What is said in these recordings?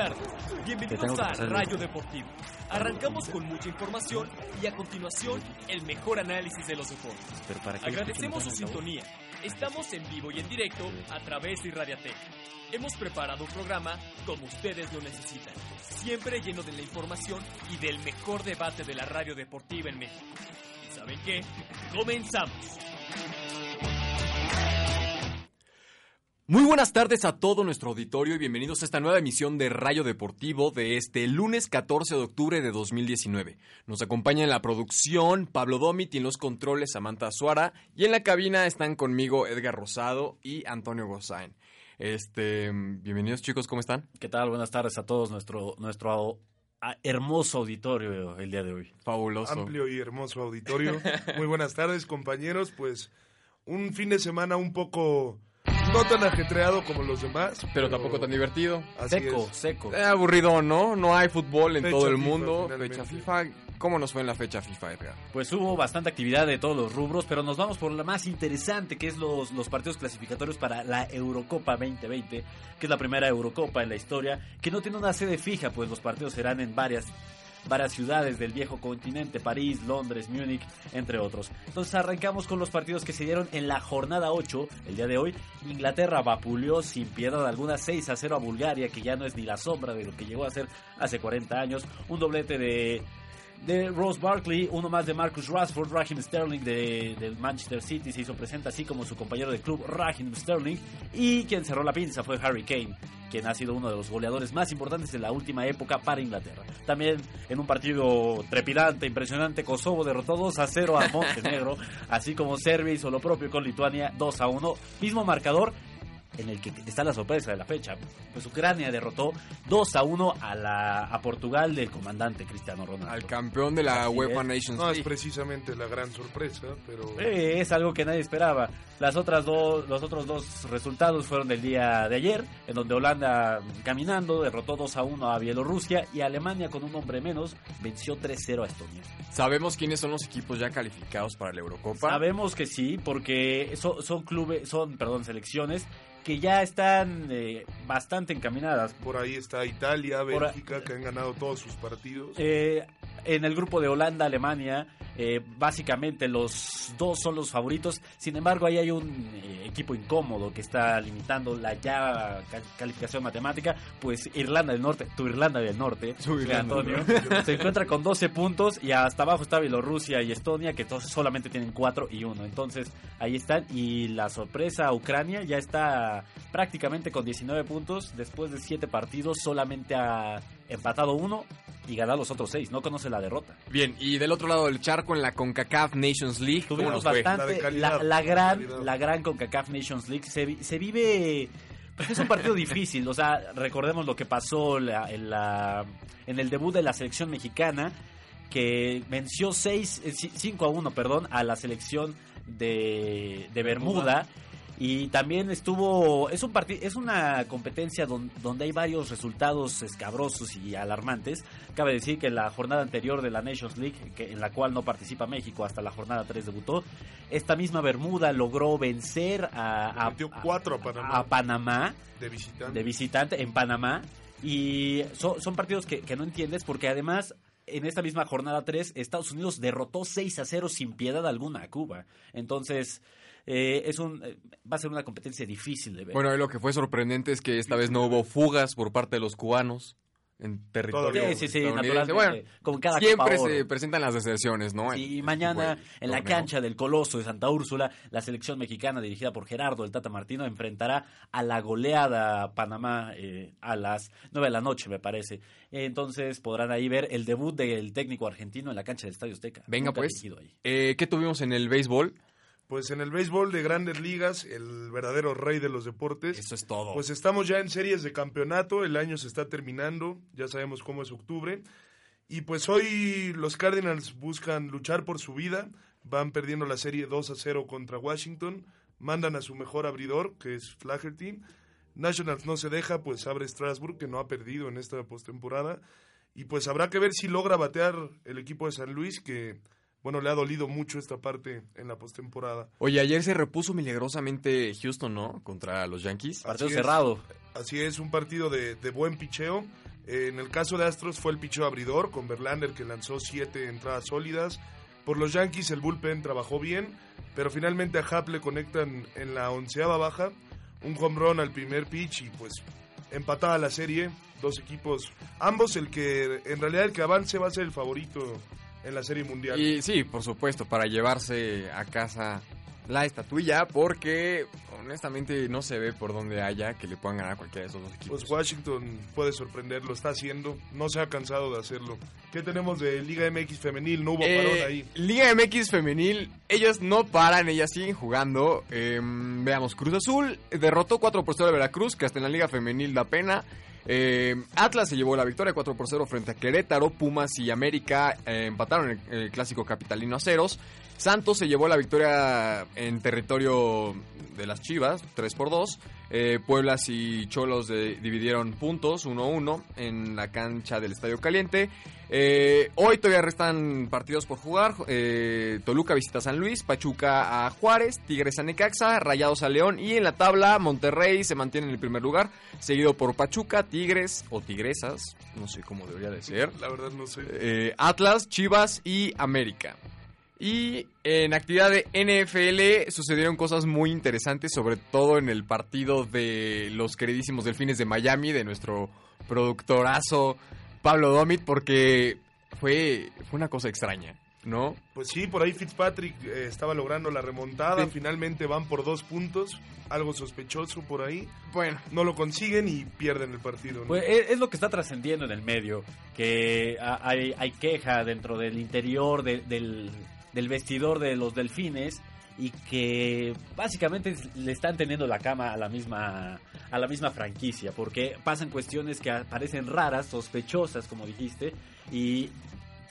tardes. Bienvenidos a Rayo Deportivo. Arrancamos con mucha información y a continuación el mejor análisis de los deportes. Agradecemos su sintonía. Estamos en vivo y en directo a través de Irradiatec. Hemos preparado un programa como ustedes lo necesitan, siempre lleno de la información y del mejor debate de la radio deportiva en México. ¿Y saben qué? ¡Comenzamos! Muy buenas tardes a todo nuestro auditorio y bienvenidos a esta nueva emisión de Rayo Deportivo de este lunes 14 de octubre de 2019. Nos acompaña en la producción Pablo Domit y en los controles Samantha Suara y en la cabina están conmigo Edgar Rosado y Antonio Gozain. Este, bienvenidos chicos, ¿cómo están? ¿Qué tal? Buenas tardes a todos nuestro nuestro hermoso auditorio el día de hoy. Fabuloso. Amplio y hermoso auditorio. Muy buenas tardes, compañeros. Pues un fin de semana un poco no tan ajetreado como los demás. Pero, tampoco tan divertido. seco, seco. Eh, aburrido, ¿no? No hay fútbol en todo el mundo. Fecha FIFA. ¿Cómo nos fue en la fecha FIFA, Edgar? Pues hubo bastante actividad de todos los rubros, pero nos vamos por la más interesante, que es los, los partidos clasificatorios para la Eurocopa 2020, que es la primera Eurocopa en la historia, que no tiene una sede fija, pues los partidos serán en varias varias ciudades del viejo continente, París, Londres, Múnich, entre otros. Entonces arrancamos con los partidos que se dieron en la jornada 8, el día de hoy. Inglaterra vapuleó sin piedad alguna 6 a 0 a Bulgaria, que ya no es ni la sombra de lo que llegó a ser hace 40 años. Un doblete de de Rose Barkley, uno más de Marcus Rashford, Raheem Sterling de, Manchester City se hizo presente así como su compañero de club Raheem Sterling y quien cerró la pinza fue Harry Kane quien ha sido uno de los goleadores más importantes de la última época para Inglaterra. También en un partido trepidante, impresionante, Kosovo derrotó 2 a 0 a Montenegro, así como Serbia hizo lo propio con Lituania 2 a 1, mismo marcador en el que está la sorpresa de la fecha. Pues Ucrania derrotó 2 a 1 a, la, a Portugal del comandante Cristiano Ronaldo. Al campeón de la UEFA Nations No es precisamente la gran sorpresa, pero... es algo que nadie esperaba. Las otras dos, los otros dos resultados fueron del día de ayer, en donde Holanda caminando derrotó 2 a 1 a Bielorrusia y Alemania con un hombre menos venció 3-0 a Estonia. ¿Sabemos quiénes son los equipos ya calificados para la Eurocopa? Sabemos que sí, porque son, son clubes, son, perdón, selecciones que ya están eh, bastante encaminadas. Por ahí está Italia, Bélgica, que han ganado todos sus partidos. Eh, en el grupo de Holanda, Alemania, eh, básicamente los dos son los favoritos. Sin embargo, ahí hay un equipo incómodo que está limitando la ya calificación matemática. Pues Irlanda del Norte, tu Irlanda del Norte, Antonio, se encuentra con 12 puntos y hasta abajo está Bielorrusia y Estonia, que todos solamente tienen 4 y 1. Entonces, ahí están. Y la sorpresa, Ucrania ya está prácticamente con 19 puntos. Después de 7 partidos, solamente ha empatado uno y ganado los otros 6. No conoce la derrota. Bien, y del otro lado del charco, en la CONCACAF Nations League, tuvimos bastante. La, gran, la gran CONCACAF Nations League se, se vive. Pues es un partido difícil, o sea, recordemos lo que pasó en, la, en el debut de la selección mexicana, que venció 6, 5 eh, a 1, perdón, a la selección de, de Bermuda. Y también estuvo, es un es una competencia donde, hay varios resultados escabrosos y alarmantes. Cabe decir que la jornada anterior de la Nations League, que, en la cual no participa México hasta la jornada 3 debutó, esta misma Bermuda logró vencer a, a, Panamá, de visitante. de visitante en Panamá. Y son partidos que, que no entiendes porque además en esta misma jornada 3, Estados Unidos derrotó 6 a 0 sin piedad alguna a Cuba. Entonces, eh, es un, eh, va a ser una competencia difícil de ver. Bueno, lo que fue sorprendente es que esta vez no hubo fugas por parte de los cubanos en territorio. Sí, sí, sí, naturalmente. Bueno, cada siempre se presentan las deserciones, ¿no? Y mañana en la cancha del Coloso de Santa Úrsula, la selección mexicana dirigida por Gerardo el Tata Martino enfrentará a la goleada Panamá eh, a las 9 de la noche, me parece. Entonces podrán ahí ver el debut del técnico argentino en la cancha del Estadio Azteca. Venga, pues. Eh, ¿Qué tuvimos en el béisbol? Pues en el béisbol de grandes ligas, el verdadero rey de los deportes. Eso es todo. Pues estamos ya en series de campeonato, el año se está terminando, ya sabemos cómo es octubre. Y pues hoy los Cardinals buscan luchar por su vida, van perdiendo la serie 2 a 0 contra Washington, mandan a su mejor abridor, que es Flaherty. Nationals no se deja, pues abre Strasburg, que no ha perdido en esta postemporada. Y pues habrá que ver si logra batear el equipo de San Luis, que bueno, le ha dolido mucho esta parte en la postemporada. Oye, ayer se repuso milagrosamente Houston, ¿no? Contra los Yankees. Partido cerrado. Así es, un partido de, buen picheo. En el caso de Astros fue el picho abridor con Verlander que lanzó siete entradas sólidas. Por los Yankees el bullpen trabajó bien, pero finalmente a Happ le conectan en la onceava baja un home run al primer pitch y pues empatada la serie. Dos equipos, ambos el que en realidad el que avance va a ser el favorito en la serie mundial. Y sí, por supuesto, para llevarse a casa la estatuilla porque honestamente no se ve por dónde haya que le puedan ganar a cualquiera de esos dos equipos. Pues Washington puede sorprender, lo está haciendo, no se ha cansado de hacerlo. ¿Qué tenemos de Liga MX femenil? No hubo Eh, parón ahí. Liga MX femenil, ellos no paran, ellas siguen jugando. Eh, veamos, Cruz Azul derrotó 4 por 0 a Veracruz, que hasta en la Liga femenil da pena. Eh, Atlas se llevó la victoria 4 por 0 frente a Querétaro. Pumas y América eh, empataron el, el clásico capitalino a ceros. Santos se llevó la victoria en territorio de las Chivas, 3 por 2. Eh, Pueblas y Cholos dividieron puntos, 1-1, en la cancha del Estadio Caliente. Eh, hoy todavía restan partidos por jugar. Eh, Toluca visita a San Luis, Pachuca a Juárez, Tigres a Necaxa, Rayados a León y en la tabla Monterrey se mantiene en el primer lugar, seguido por Pachuca, Tigres o Tigresas, no sé cómo debería de ser. La verdad no sé. Eh, Atlas, Chivas y América. Y en actividad de NFL sucedieron cosas muy interesantes, sobre todo en el partido de los queridísimos Delfines de Miami, de nuestro productorazo Pablo Domit, porque fue, fue una cosa extraña, ¿no? Pues sí, por ahí Fitzpatrick eh, estaba logrando la remontada. Sí. Finalmente van por dos puntos. Algo sospechoso por ahí. Bueno, No lo consiguen y pierden el partido. ¿no? Pues es, es lo que está trascendiendo en el medio, que ha- hay, hay queja dentro del interior de- del, del vestidor de los delfines y que básicamente le están teniendo la cama a la misma a la misma franquicia porque pasan cuestiones que parecen raras, sospechosas como dijiste y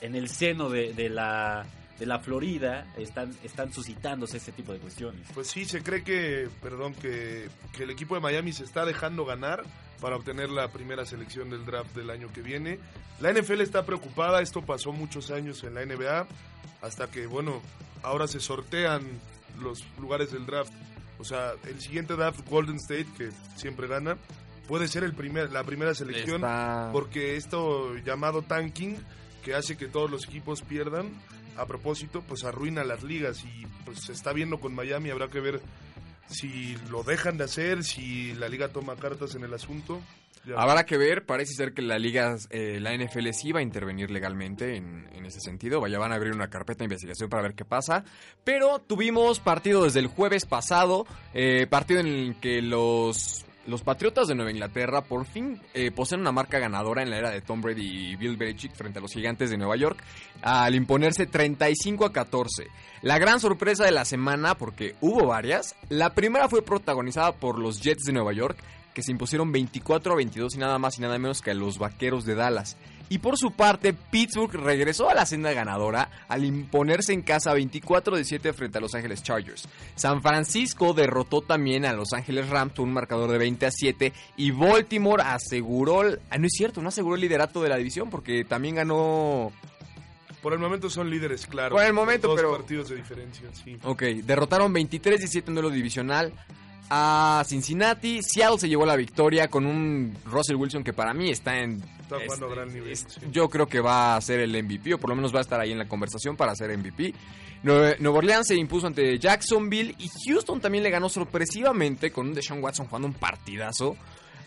en el seno de, de la de la Florida están están suscitándose ese tipo de cuestiones. Pues sí, se cree que, perdón, que, que el equipo de Miami se está dejando ganar para obtener la primera selección del draft del año que viene. La NFL está preocupada, esto pasó muchos años en la NBA, hasta que, bueno, ahora se sortean los lugares del draft. O sea, el siguiente draft, Golden State, que siempre gana, puede ser el primer, la primera selección, está... porque esto llamado tanking, que hace que todos los equipos pierdan, a propósito, pues arruina las ligas y pues se está viendo con Miami, habrá que ver si lo dejan de hacer, si la liga toma cartas en el asunto. Habrá que ver, parece ser que la liga, eh, la NFL sí va a intervenir legalmente en, en ese sentido. Vaya, van a abrir una carpeta de investigación para ver qué pasa. Pero tuvimos partido desde el jueves pasado, eh, partido en el que los, los Patriotas de Nueva Inglaterra por fin eh, poseen una marca ganadora en la era de Tom Brady y Bill Belichick frente a los Gigantes de Nueva York al imponerse 35 a 14. La gran sorpresa de la semana, porque hubo varias, la primera fue protagonizada por los Jets de Nueva York, que se impusieron 24 a 22 y nada más y nada menos que a los Vaqueros de Dallas. Y por su parte, Pittsburgh regresó a la senda ganadora al imponerse en casa 24 de 7 frente a Los Ángeles Chargers. San Francisco derrotó también a Los Ángeles Rams con un marcador de 20 a 7 y Baltimore aseguró, ah, no es cierto, no aseguró el liderato de la división porque también ganó Por el momento son líderes, claro. Por el momento, Dos pero- partidos de diferencia, sí. Ok, derrotaron 23-17 en duelo divisional a Cincinnati. Seattle se llevó la victoria con un Russell Wilson que para mí está en... Está jugando es- a gran nivel. es- sí. Yo creo que va a ser el MVP, o por lo menos va a estar ahí en la conversación para ser MVP. Nue- Nueva Orleans se impuso ante Jacksonville y Houston también le ganó sorpresivamente con un Deshaun Watson jugando un partidazo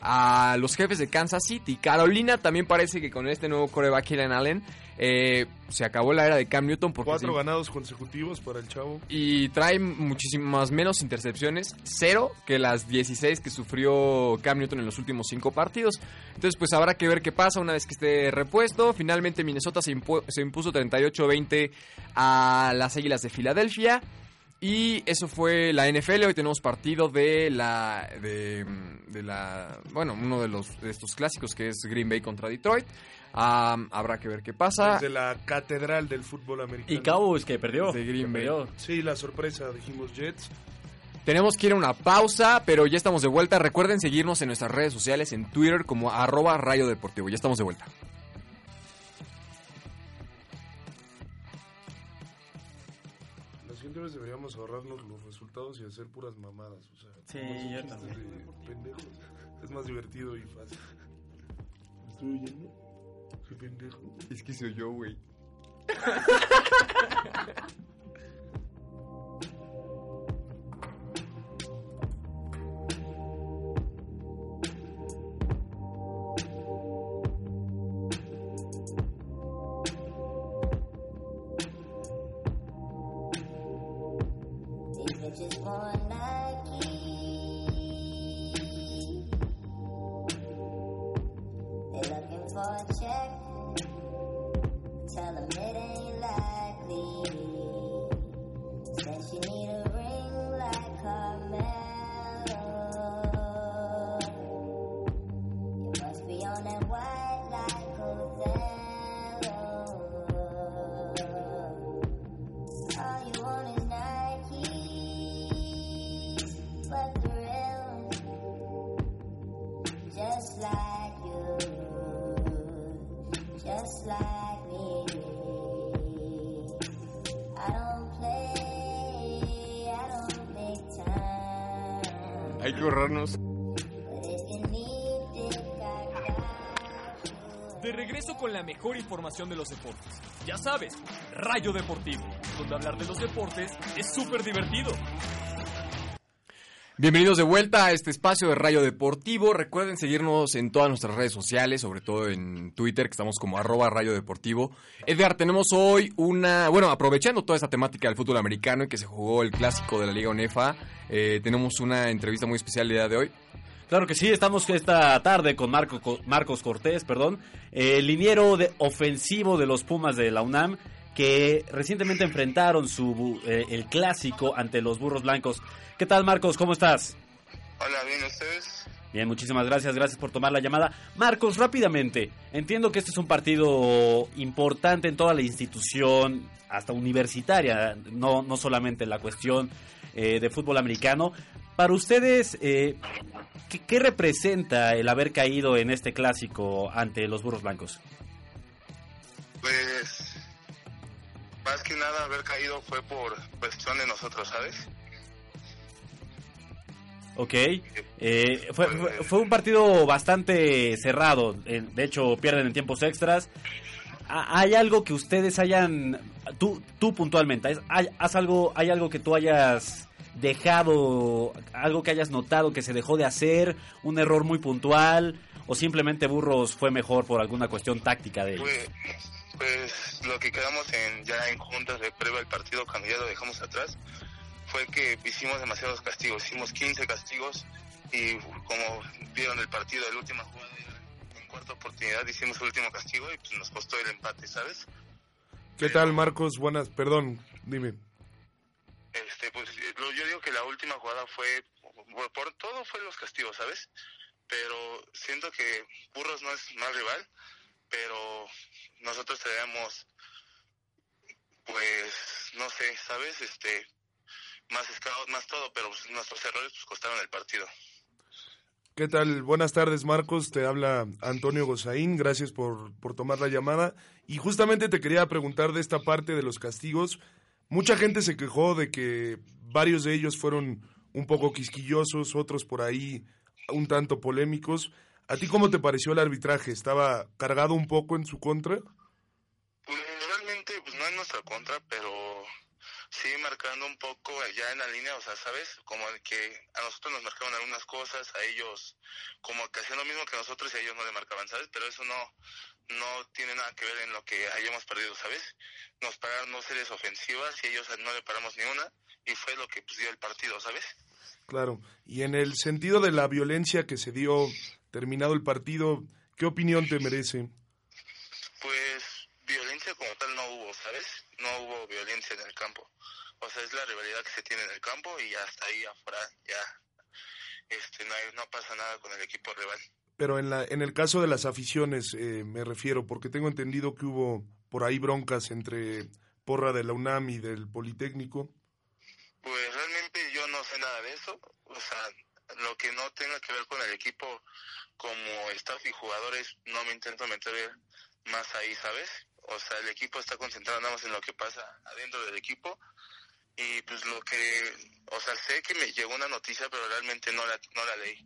a los jefes de Kansas City. Carolina también parece que con este nuevo coreback Keenan Allen eh, se acabó la era de Cam Newton porque Cuatro se- ganados consecutivos para el chavo. y trae muchísimas menos intercepciones, cero que las 16 que sufrió Cam Newton en los últimos cinco partidos. Entonces, pues habrá que ver qué pasa una vez que esté repuesto. Finalmente, Minnesota se, impu- se impuso 38-20 a las Águilas de Filadelfia. Y eso fue la NFL. Hoy tenemos partido de la. de, de la. Bueno, uno de los de estos clásicos que es Green Bay contra Detroit. Habrá que ver qué pasa. Desde la catedral del fútbol americano. Y Cowboys que perdió. De Green que Bay. perdió. Sí, la sorpresa, dijimos Jets. Tenemos que ir a una pausa, pero ya estamos de vuelta. Recuerden seguirnos en nuestras redes sociales, en Twitter como arroba rayo deportivo. Ya estamos de vuelta. Deberíamos ahorrarnos los resultados y hacer puras mamadas. O sea, Sí, yo también. de pendejos. Es más divertido y fácil. estoy oyendo? Qué pendejo. Es que soy yo, güey. De regreso con la mejor información de los deportes. Ya sabes, Rayo Deportivo, donde hablar de los deportes es súper divertido. Bienvenidos de vuelta a este espacio de Rayo Deportivo. Recuerden seguirnos en todas nuestras redes sociales, sobre todo en Twitter, que estamos como arroba Rayo Deportivo. Edgar, tenemos hoy una, bueno, aprovechando toda esta temática del fútbol americano y que se jugó el clásico de la Liga UNEFA, eh, tenemos una entrevista muy especial el día de hoy. Claro que sí, estamos esta tarde con Marco, Marcos Cortés, perdón, el liniero ofensivo de los Pumas de la UNAM, que recientemente enfrentaron su, eh, el clásico ante los Burros Blancos. ¿Qué tal, Marcos? ¿Cómo estás? Hola, bien, ¿ustedes? Bien, muchísimas gracias, gracias por tomar la llamada. Marcos, rápidamente, entiendo que este es un partido importante en toda la institución, hasta universitaria, no, no solamente la cuestión eh, de fútbol americano. Para ustedes, eh, ¿qué, ¿qué representa el haber caído en este clásico ante los Burros Blancos? Pues, más que nada haber caído fue por cuestión de nosotros, ¿sabes? Ok, eh, fue, fue, fue un partido bastante cerrado, de hecho pierden en tiempos extras. ¿Ha- ¿Hay algo que ustedes hayan, tú, tú puntualmente, ¿has- hay, haz algo, hay algo que tú hayas dejado, algo que hayas notado que se dejó de hacer, un error muy puntual, o simplemente Burros fue mejor por alguna cuestión táctica de ellos? Pues, pues lo que quedamos en ya en juntas de previa al partido cuando ya lo dejamos atrás fue que hicimos demasiados castigos, hicimos 15 castigos y como vieron el partido de la última jugada en cuarta oportunidad hicimos el último castigo y pues nos costó el empate, ¿sabes? ¿Qué tal, Marcos? Buenas, perdón, dime. Este, pues yo digo que la última jugada fue, por, todo fue los castigos, ¿sabes? Pero siento que Burros no es mal rival, pero nosotros traemos, pues, no sé, ¿sabes? Este, más scout, más todo, pero pues, nuestros errores pues costaron el partido. ¿Qué tal? Buenas tardes, Marcos. Te habla Antonio Gozaín. Gracias por, por tomar la llamada. Y justamente te quería preguntar de esta parte de los castigos. Mucha gente se quejó de que varios de ellos fueron un poco quisquillosos, otros por ahí un tanto polémicos. ¿A ti cómo te pareció el arbitraje? ¿Estaba cargado un poco en su contra? Pues, realmente, pues no en nuestra contra, pero sí marcando un poco allá en la línea, o sea, ¿sabes? Como que a nosotros nos marcaban algunas cosas, a ellos como que hacían lo mismo que nosotros y a ellos no le marcaban, ¿sabes? Pero eso no no tiene nada que ver en lo que hayamos perdido, ¿sabes? Nos pararon dos series ofensivas y ellos no le paramos ni una y fue lo que pues, dio el partido, ¿sabes? Claro. Y en el sentido de la violencia que se dio terminado el partido, ¿qué opinión te merece? Pues violencia como tal no hubo, ¿sabes? No hubo violencia en el campo. O sea, es la rivalidad que se tiene en el campo y hasta ahí afuera ya este, no, hay- no pasa nada con el equipo rival. Pero en, la, en el caso de las aficiones eh, me refiero, porque tengo entendido que hubo por ahí broncas entre Porra de la UNAM y del Politécnico. Pues realmente yo no sé nada de eso. O sea, lo que no tenga que ver con el equipo como staff y jugadores, no me intento meter más ahí, ¿sabes? O sea, el equipo está concentrado nada más en lo que pasa adentro del equipo. Y pues lo que, o sea, sé que me llegó una noticia, pero realmente no la, no la leí,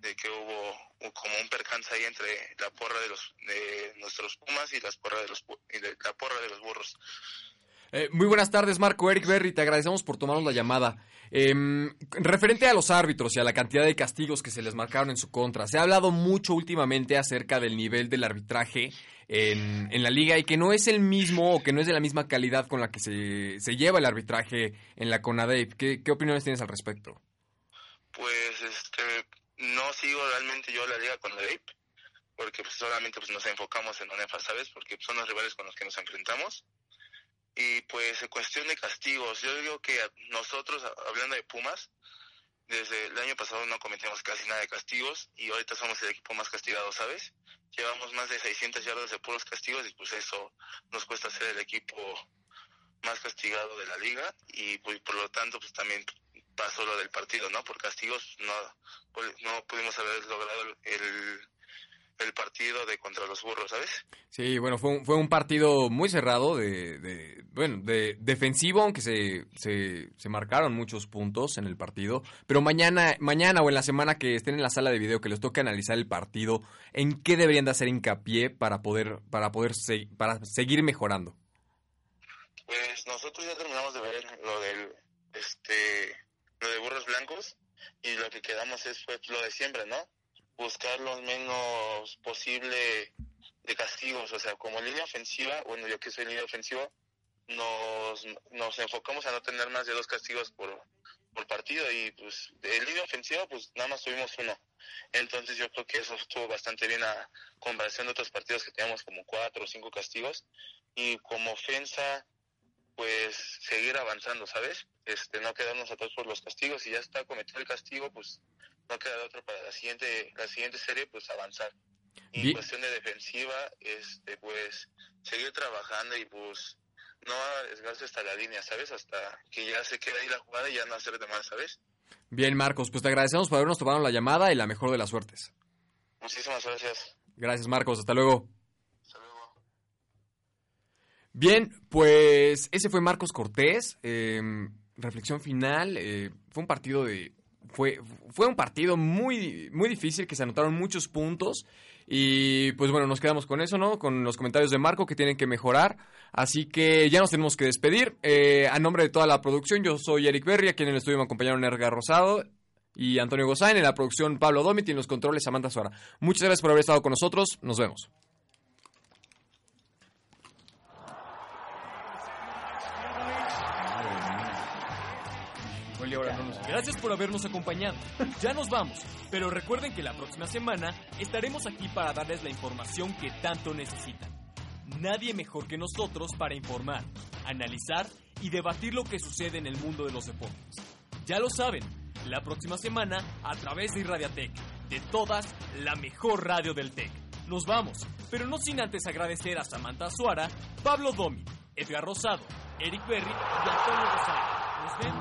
de que hubo como un percance ahí entre la porra de los de nuestros Pumas y las porra de los y la porra de los burros. Eh, muy buenas tardes, Marco Eric Berry. Te agradecemos por tomarnos la llamada. Em, referente a los árbitros y a la cantidad de castigos que se les marcaron en su contra, se ha hablado mucho últimamente acerca del nivel del arbitraje en, la liga y que no es el mismo o que no es de la misma calidad con la que se, se lleva el arbitraje en la CONADEP. ¿Qué, ¿Qué opiniones tienes al respecto? Pues este, no sigo realmente yo la liga CONADEP porque pues, solamente pues, nos enfocamos en ONEFA, ¿sabes? Porque son los rivales con los que nos enfrentamos y pues en cuestión de castigos, yo digo que nosotros, hablando de Pumas, desde el año pasado no cometimos casi nada de castigos y ahorita somos el equipo más castigado, ¿sabes? Llevamos más de 600 yardas de puros castigos y pues eso nos cuesta ser el equipo más castigado de la liga y pues, por lo tanto pues también pasó lo del partido, ¿no? Por castigos no, no pudimos haber logrado el, el partido de contra los burros, ¿sabes? Sí, bueno, fue un, fue un partido muy cerrado, de, de bueno, de defensivo, aunque se, se, se, marcaron muchos puntos en el partido. Pero mañana, mañana o en la semana que estén en la sala de video, que les toque analizar el partido, ¿en qué deberían de hacer hincapié para poder, para poder para seguir mejorando? Pues nosotros ya terminamos de ver lo del, este, lo de burros blancos y lo que quedamos es pues, lo de siempre, ¿no? Buscar lo menos posible de castigos, o sea, como línea ofensiva, bueno, yo que soy línea ofensiva, nos, nos enfocamos a no tener más de dos castigos por, por partido y pues de línea ofensiva pues nada más tuvimos uno. Entonces yo creo que eso estuvo bastante bien a comparación de otros partidos que teníamos como cuatro o cinco castigos y como ofensa pues seguir avanzando, ¿sabes? Este, no quedarnos atrás por los castigos y ya está cometido el castigo, pues no queda otro para la siguiente, la siguiente serie, pues avanzar. Y en cuestión de defensiva, este, pues seguir trabajando y pues no arriesgarse hasta la línea, ¿sabes? Hasta que ya se quede ahí la jugada y ya no hacer de más, ¿sabes? Bien, Marcos, pues te agradecemos por habernos tomado la llamada y la mejor de las suertes. Muchísimas gracias. Gracias, Marcos. Hasta luego. Hasta luego. Bien, pues ese fue Marcos Cortés. Em, reflexión final. Eh, fue un partido de fue, fue un partido muy, muy difícil, que se anotaron muchos puntos. Y pues bueno, nos quedamos con eso, ¿no? Con los comentarios de Marco que tienen que mejorar. Así que ya nos tenemos que despedir. Eh, a nombre de toda la producción, yo soy Eric Berry, aquí en el estudio me acompañaron Erga Rosado y Antonio Gozain. En la producción, Pablo Domit y en los controles, Samantha Suara. Muchas gracias por haber estado con nosotros. Nos vemos. Gracias por habernos acompañado. Ya nos vamos, pero recuerden que la próxima semana estaremos aquí para darles la información que tanto necesitan. Nadie mejor que nosotros para informar, analizar y debatir lo que sucede en el mundo de los deportes. Ya lo saben, la próxima semana a través de Irradiatec, de todas, la mejor radio del TEC. Nos vamos, pero no sin antes agradecer a Samantha Suara, Pablo Domi, Edgar Rosado, Eric Berry y Antonio Rosado. Nos vemos.